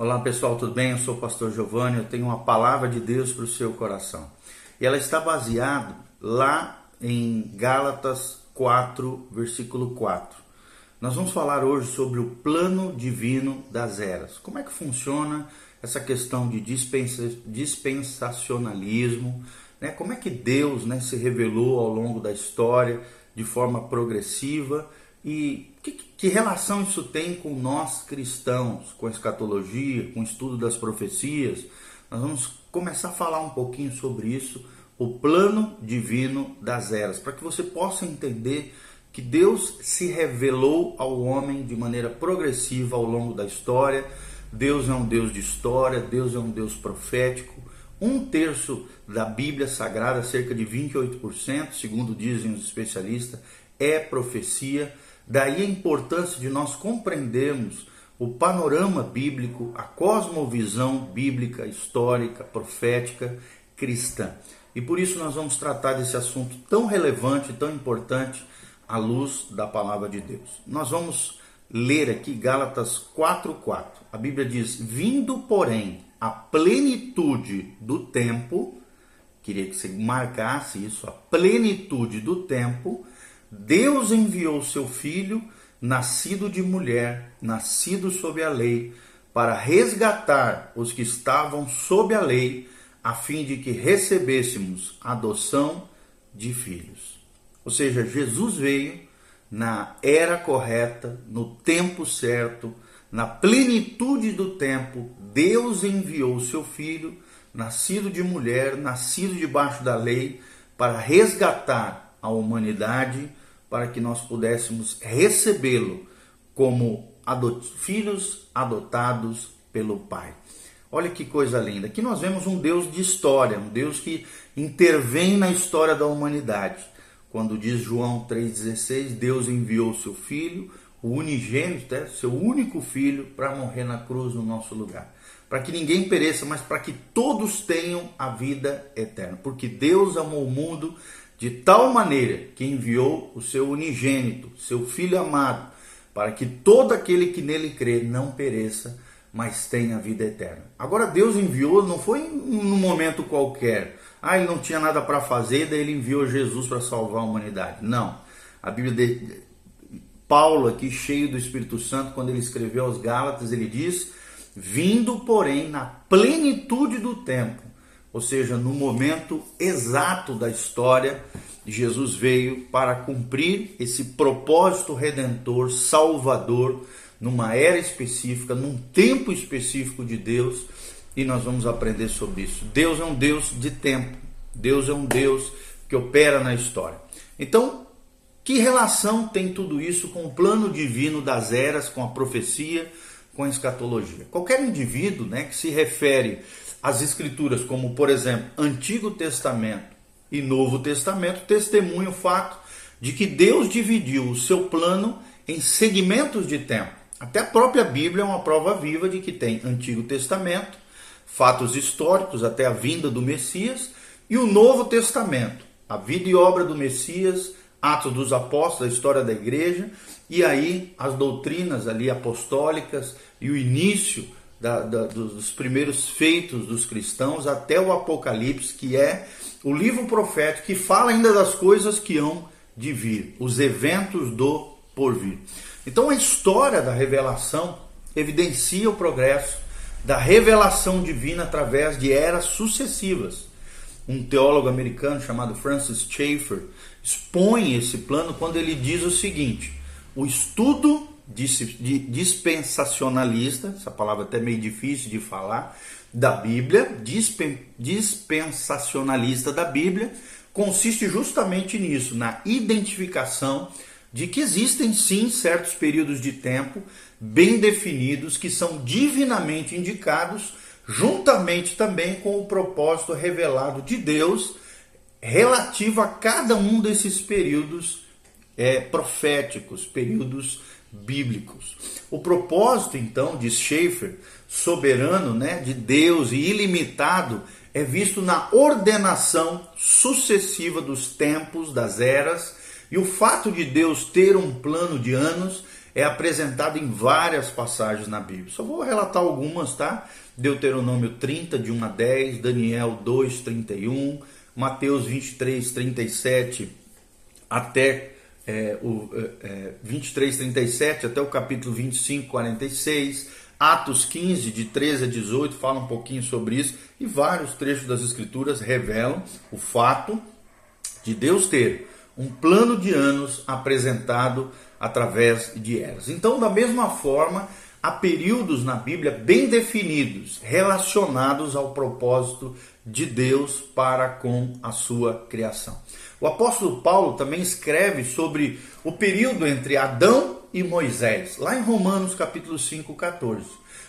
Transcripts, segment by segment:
Olá pessoal, tudo bem? Eu sou o pastor Giovanni, eu tenho uma palavra de Deus para o seu coração. E ela está baseada lá em Gálatas 4, versículo 4. Nós vamos falar hoje sobre o plano divino das eras. Como é que funciona essa questão de dispensa, dispensacionalismo? Né? Como é que Deus né, se revelou ao longo da história de forma progressiva e que, que, relação isso tem com nós cristãos, com a escatologia, com o estudo das profecias? Nós vamos começar a falar um pouquinho sobre isso, o plano divino das eras, para que você possa entender que Deus se revelou ao homem de maneira progressiva ao longo da história. Deus é um Deus de história, Deus é um Deus profético. Um terço da Bíblia Sagrada, cerca de 28%, segundo dizem os especialistas, é profecia. Daí a importância de nós compreendermos o panorama bíblico, a cosmovisão bíblica, histórica, profética, cristã. E por isso nós vamos tratar desse assunto tão relevante, tão importante, à luz da palavra de Deus. Nós vamos ler aqui Gálatas 4:4. A Bíblia diz: "Vindo, porém, a plenitude do tempo, queria que você marcasse isso, a plenitude do tempo, Deus enviou seu filho, nascido de mulher, nascido sob a lei, para resgatar os que estavam sob a lei, a fim de que recebêssemos adoção de filhos. Ou seja, Jesus veio na era correta, no tempo certo, na plenitude do tempo, Deus enviou seu filho, nascido de mulher, nascido debaixo da lei, para resgatar a humanidade para que nós pudéssemos recebê-lo como adot filhos adotados pelo Pai. Olha que coisa linda. Aqui nós vemos um Deus de história, um Deus que intervém na história da humanidade. Quando diz João 3,16, Deus enviou seu filho, o unigênito, é, seu único filho, para morrer na cruz no nosso lugar. Para que ninguém pereça, mas para que todos tenham a vida eterna. Porque Deus amou o mundo de tal maneira que enviou o seu unigênito, seu filho amado, para que todo aquele que nele crê não pereça, mas tenha vida eterna. Agora Deus enviou, não foi num momento qualquer. Ah, ele não tinha nada para fazer, daí ele enviou Jesus para salvar a humanidade. Não. A Bíblia de Paulo aqui cheio do Espírito Santo, quando ele escreveu aos Gálatas, ele diz: "Vindo, porém, na plenitude do tempo, ou seja, no momento exato da história, Jesus veio para cumprir esse propósito redentor, salvador, numa era específica, num tempo específico de Deus, e nós vamos aprender sobre isso. Deus é um Deus de tempo, Deus é um Deus que opera na história. Então, que relação tem tudo isso com o plano divino das eras, com a profecia, com a escatologia? Qualquer indivíduo né, que se refere as escrituras, como por exemplo, Antigo Testamento e Novo Testamento, testemunham o fato de que Deus dividiu o seu plano em segmentos de tempo. Até a própria Bíblia é uma prova viva de que tem Antigo Testamento, fatos históricos até a vinda do Messias, e o Novo Testamento, a vida e obra do Messias, Atos dos Apóstolos, a história da igreja, e aí as doutrinas ali apostólicas e o início da, da, dos primeiros feitos dos cristãos até o Apocalipse, que é o livro profético que fala ainda das coisas que hão de vir, os eventos do porvir. Então a história da revelação evidencia o progresso da revelação divina através de eras sucessivas. Um teólogo americano chamado Francis Schaeffer expõe esse plano quando ele diz o seguinte: o estudo dispensacionalista, essa palavra até meio difícil de falar, da Bíblia, dispensacionalista da Bíblia, consiste justamente nisso, na identificação de que existem sim certos períodos de tempo bem definidos que são divinamente indicados, juntamente também com o propósito revelado de Deus relativo a cada um desses períodos é, proféticos, períodos bíblicos. O propósito, então, de Schaeffer, soberano, né, de Deus e ilimitado, é visto na ordenação sucessiva dos tempos, das eras, e o fato de Deus ter um plano de anos é apresentado em várias passagens na Bíblia. Só vou relatar algumas, tá? Deuteronômio 30, de 1 a 10, Daniel 2, 31, Mateus 23, 37 até é, o é, 23, 37 até o capítulo 25, 46, Atos 15, de 13 a 18, fala um pouquinho sobre isso, e vários trechos das Escrituras revelam o fato de Deus ter um plano de anos apresentado através de eras. Então, da mesma forma, há períodos na Bíblia bem definidos, relacionados ao propósito de Deus para com a sua criação. O apóstolo Paulo também escreve sobre o período entre Adão e Moisés, lá em Romanos capítulo 5, 14.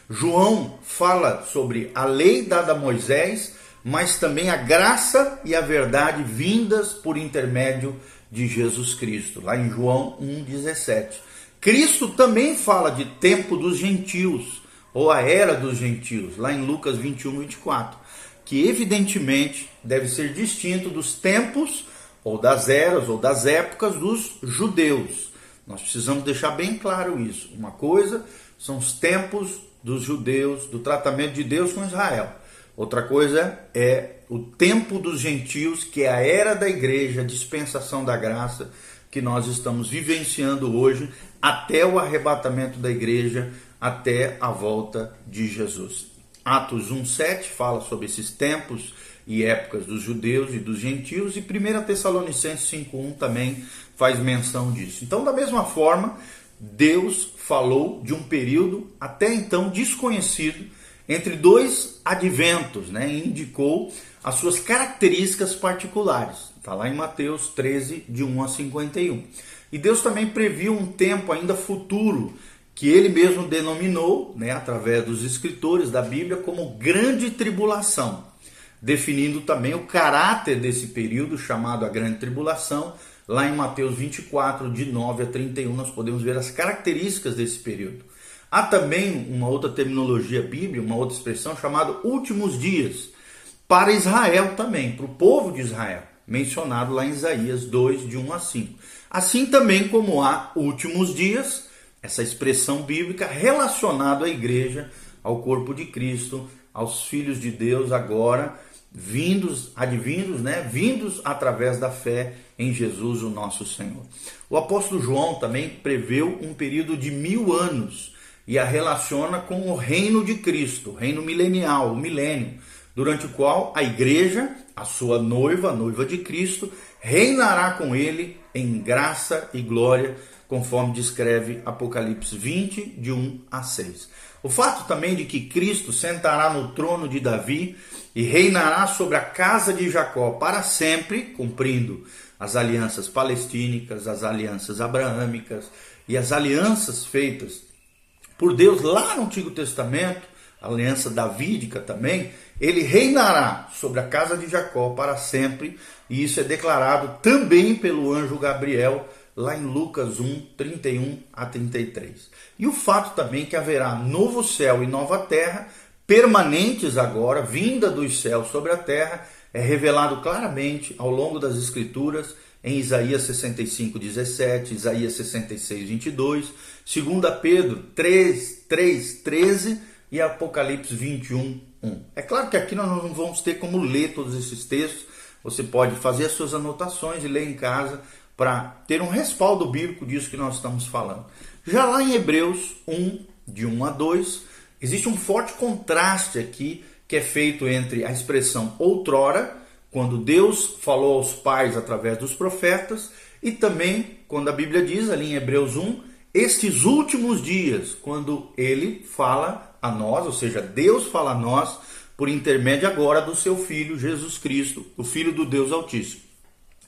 João fala sobre a lei dada a Moisés, mas também a graça e a verdade vindas por intermédio de Jesus Cristo, lá em João 1,17. Cristo também fala de tempo dos gentios, ou a era dos gentios, lá em Lucas 21, 24, que evidentemente deve ser distinto dos tempos, ou das eras, ou das épocas dos judeus. Nós precisamos deixar bem claro isso. Uma coisa são os tempos dos judeus, do tratamento de Deus com Israel. Outra coisa é o tempo dos gentios, que é a era da igreja, a dispensação da graça que nós estamos vivenciando hoje, até o arrebatamento da igreja, até a volta de Jesus. Atos 1,7 fala sobre esses tempos e épocas dos judeus e dos gentios, e 1 Tessalonicenses 5,1 também faz menção disso. Então, da mesma forma, Deus falou de um período até então desconhecido entre dois adventos, né? E indicou as suas características particulares. Está lá em Mateus 13, de 1 a 51. E Deus também previu um tempo ainda futuro, que ele mesmo denominou, né, através dos escritores da Bíblia, como grande tribulação, definindo também o caráter desse período chamado a grande tribulação. Lá em Mateus 24, de 9 a 31, nós podemos ver as características desse período. Há também uma outra terminologia bíblica, uma outra expressão chamada últimos dias, para Israel também, para o povo de Israel, mencionado lá em Isaías 2, de 1 a 5. Assim também como há últimos dias, essa expressão bíblica relacionada à igreja, ao corpo de Cristo, aos filhos de Deus agora, vindos, advindos, né? Vindos através da fé em Jesus, o nosso Senhor. O apóstolo João também preveu um período de mil anos e a relaciona com o reino de Cristo, o reino milenial, o milênio, durante o qual a igreja, a sua noiva, a noiva de Cristo, reinará com ele em graça e glória, conforme descreve Apocalipse 20, de 1 a 6. O fato também de que Cristo sentará no trono de Davi e reinará sobre a casa de Jacó para sempre, cumprindo as alianças palestínicas, as alianças abraâmicas e as alianças feitas por Deus lá no Antigo Testamento, a aliança davídica também, ele reinará sobre a casa de Jacó para sempre, e isso é declarado também pelo anjo Gabriel, lá em Lucas 1, 31 a 33. E o fato também que haverá novo céu e nova terra, permanentes agora, vinda dos céus sobre a terra, é revelado claramente ao longo das Escrituras em Isaías 65, 17, Isaías 66, 22, 2 Pedro 3, 3, 13 e Apocalipse 21, 1. É claro que aqui nós não vamos ter como ler todos esses textos, você pode fazer as suas anotações e ler em casa para ter um respaldo bíblico disso que nós estamos falando. Já lá em Hebreus 1, de 1 a 2, existe um forte contraste aqui que é feito entre a expressão outrora quando Deus falou aos pais através dos profetas, e também quando a Bíblia diz ali em Hebreus 1, estes últimos dias, quando ele fala a nós, ou seja, Deus fala a nós por intermédio agora do seu filho Jesus Cristo, o filho do Deus Altíssimo.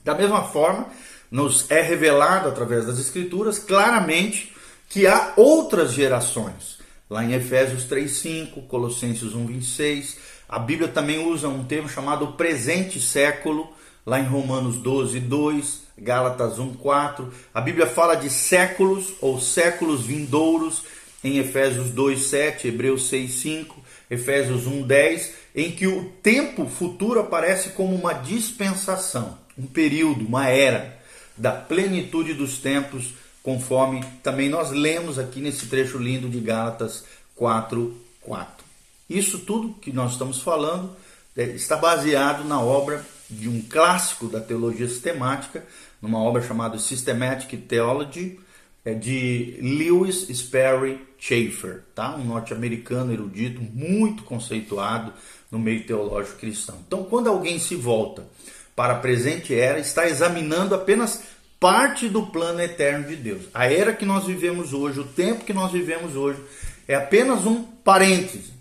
Da mesma forma, nos é revelado através das escrituras claramente que há outras gerações. Lá em Efésios 3:5, Colossenses 1:26, a Bíblia também usa um termo chamado presente século, lá em Romanos 12, 2, Gálatas 1, 4. A Bíblia fala de séculos ou séculos vindouros em Efésios 2, 7, Hebreus 6, 5, Efésios 1, 10, em que o tempo futuro aparece como uma dispensação, um período, uma era da plenitude dos tempos conforme também nós lemos aqui nesse trecho lindo de Gálatas 4, 4. Isso tudo que nós estamos falando é, está baseado na obra de um clássico da teologia sistemática, numa obra chamada Systematic Theology, é de Lewis Sperry Chafer, tá? um norte-americano erudito muito conceituado no meio teológico cristão. Então, quando alguém se volta para a presente era, está examinando apenas parte do plano eterno de Deus. A era que nós vivemos hoje, o tempo que nós vivemos hoje, é apenas um parêntese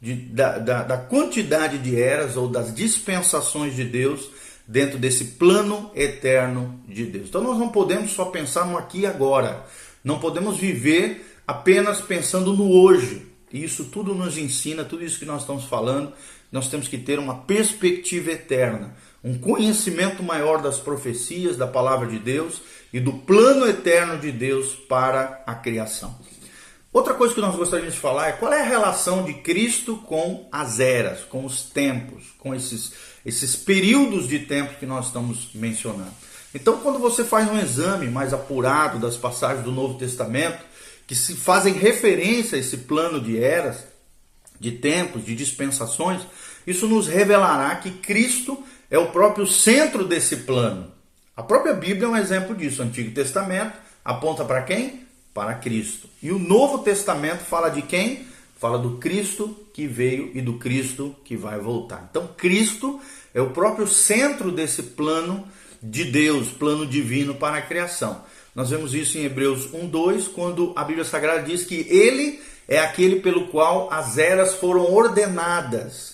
de, da, da, da quantidade de eras ou das dispensações de Deus dentro desse plano eterno de Deus. Então nós não podemos só pensar no aqui e agora. Não podemos viver apenas pensando no hoje. Isso tudo nos ensina, tudo isso que nós estamos falando, nós temos que ter uma perspectiva eterna, um conhecimento maior das profecias, da palavra de Deus e do plano eterno de Deus para a criação. Outra coisa que nós gostaríamos de falar é qual é a relação de Cristo com as eras, com os tempos, com esses, esses períodos de tempo que nós estamos mencionando. Então, quando você faz um exame mais apurado das passagens do Novo Testamento, que se fazem referência a esse plano de eras, de tempos, de dispensações, isso nos revelará que Cristo é o próprio centro desse plano. A própria Bíblia é um exemplo disso. O Antigo Testamento aponta para quem? para Cristo. E o Novo Testamento fala de quem? Fala do Cristo que veio e do Cristo que vai voltar. Então, Cristo é o próprio centro desse plano de Deus, plano divino para a criação. Nós vemos isso em Hebreus 1:2, quando a Bíblia Sagrada diz que ele é aquele pelo qual as eras foram ordenadas.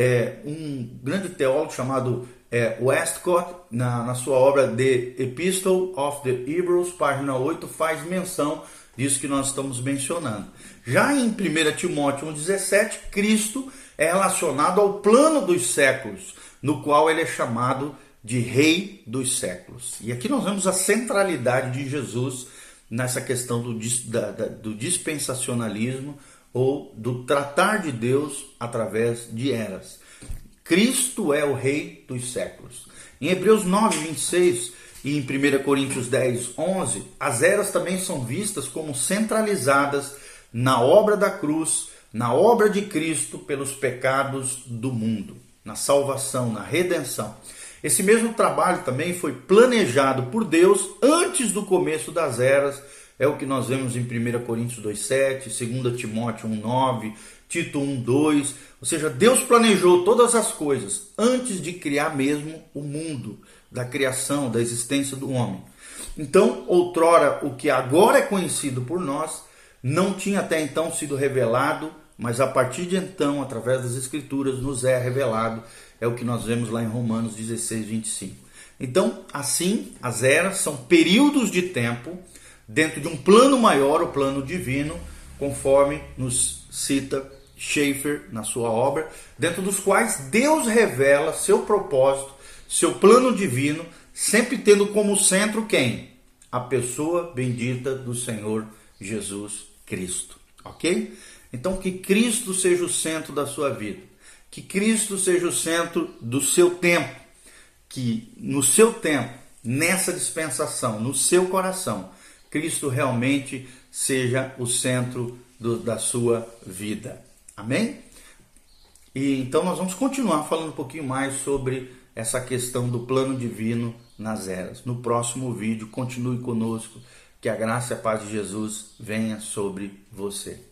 É, um grande teólogo chamado é, Westcott, na, na sua obra The Epistle of the Hebrews, página 8, faz menção disso que nós estamos mencionando. Já em 1 Timóteo 1,17, Cristo é relacionado ao plano dos séculos, no qual ele é chamado de Rei dos séculos. E aqui nós vemos a centralidade de Jesus nessa questão do, do dispensacionalismo ou do tratar de Deus através de eras. Cristo é o Rei dos séculos. Em Hebreus 9, 26 e em 1 Coríntios 10, 11, as eras também são vistas como centralizadas na obra da cruz, na obra de Cristo pelos pecados do mundo, na salvação, na redenção. Esse mesmo trabalho também foi planejado por Deus antes do começo das eras. É o que nós vemos em 1 Coríntios 2,7, 2 Timóteo 1,9, Tito 1:2, ou seja, Deus planejou todas as coisas antes de criar mesmo o mundo, da criação, da existência do homem. Então, outrora, o que agora é conhecido por nós, não tinha até então sido revelado, mas a partir de então, através das Escrituras, nos é revelado. É o que nós vemos lá em Romanos 16, 25. Então, assim, as eras são períodos de tempo dentro de um plano maior, o plano divino, conforme nos cita Schaeffer na sua obra, dentro dos quais Deus revela seu propósito, seu plano divino, sempre tendo como centro quem? A pessoa bendita do Senhor Jesus Cristo. Ok? Então, que Cristo seja o centro da sua vida, que Cristo seja o centro do seu tempo, que no seu tempo, nessa dispensação, no seu coração, Cristo realmente seja o centro do, da sua vida. Amém? E então nós vamos continuar falando um pouquinho mais sobre essa questão do plano divino nas eras. No próximo vídeo, continue conosco, que a graça e a paz de Jesus venha sobre você.